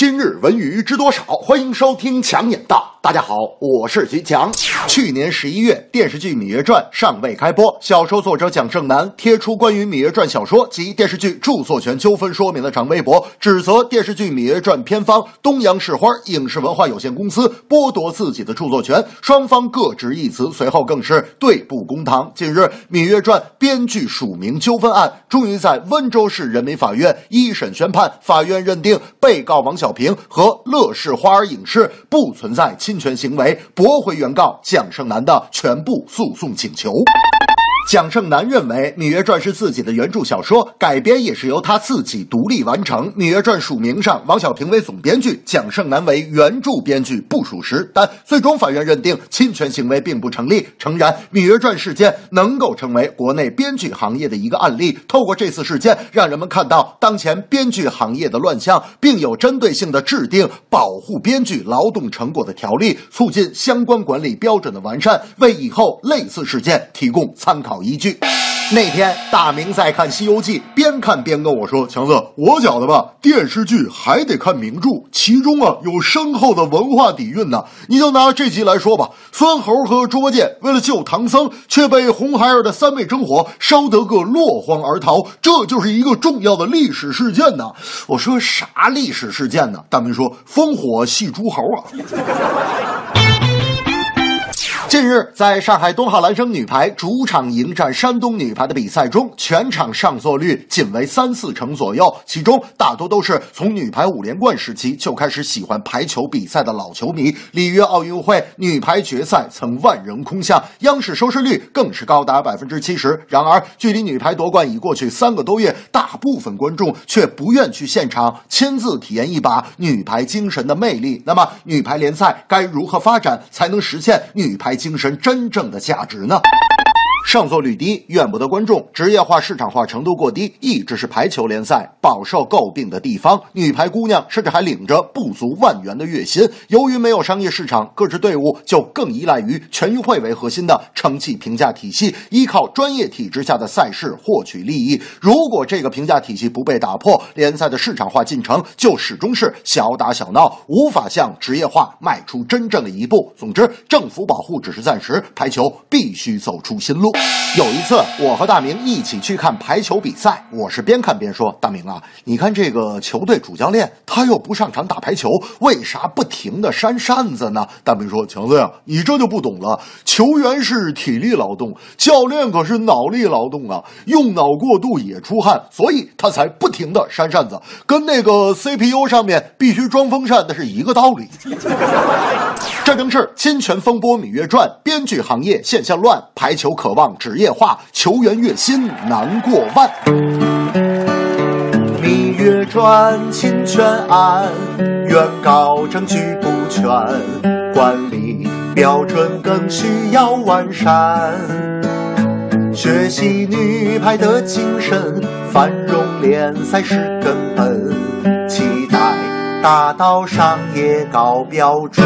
今日文娱知多少？欢迎收听强眼道。大家好，我是徐强。去年十一月，电视剧《芈月传》尚未开播，小说作者蒋胜男贴出关于《芈月传》小说及电视剧著作权纠纷说明的长微博，指责电视剧《芈月传》片方东阳市花影视文化有限公司剥夺自己的著作权，双方各执一词。随后更是对簿公堂。近日，《芈月传》编剧署名纠纷案终于在温州市人民法院一审宣判，法院认定被告王小平和乐视花儿影视不存在侵权行为，驳回原告蒋胜男的全部诉讼请求。蒋胜男认为，《芈月传》是自己的原著小说，改编也是由他自己独立完成。《芈月传》署名上，王小平为总编剧，蒋胜男为原著编剧不属实。但最终法院认定侵权行为并不成立，诚然，《芈月传》事件能够成为国内编剧行业的一个案例。透过这次事件，让人们看到当前编剧行业的乱象，并有针对性的制定保护编剧劳动成果的条例，促进相关管理标准的完善，为以后类似事件提供参考。一句。那天，大明在看《西游记》，边看边跟我说：“强子，我觉得吧，电视剧还得看名著，其中啊有深厚的文化底蕴呢。你就拿这集来说吧，孙猴和猪八戒为了救唐僧，却被红孩儿的三昧真火烧得个落荒而逃，这就是一个重要的历史事件呢。”我说：“啥历史事件呢？”大明说：“烽火戏诸侯啊。”近日，在上海东浩蓝生女排主场迎战山东女排的比赛中，全场上座率仅为三四成左右，其中大多都是从女排五连冠时期就开始喜欢排球比赛的老球迷。里约奥运会女排决赛曾万人空巷，央视收视率更是高达百分之七十。然而，距离女排夺冠已过去三个多月，大部分观众却不愿去现场亲自体验一把女排精神的魅力。那么，女排联赛该如何发展才能实现女排？精神真正的价值呢？上座率低，怨不得观众；职业化、市场化程度过低，一直是排球联赛饱受诟病的地方。女排姑娘甚至还领着不足万元的月薪。由于没有商业市场，各支队伍就更依赖于全运会为核心的成绩评价体系，依靠专业体制下的赛事获取利益。如果这个评价体系不被打破，联赛的市场化进程就始终是小打小闹，无法向职业化迈出真正的一步。总之，政府保护只是暂时，排球必须走出新路。有一次，我和大明一起去看排球比赛，我是边看边说：“大明啊，你看这个球队主教练他又不上场打排球，为啥不停的扇扇子呢？”大明说：“强子呀，你这就不懂了。球员是体力劳动，教练可是脑力劳动啊，用脑过度也出汗，所以他才不停的扇扇子，跟那个 CPU 上面必须装风扇那是一个道理。”这正是侵权风波《芈月传》，编剧行业现象乱，排球可望职业化，球员月薪难过万。《芈月传》侵权案，原告证据不全，管理标准更需要完善。学习女排的精神，繁荣联赛是根本，期待达到商业高标准。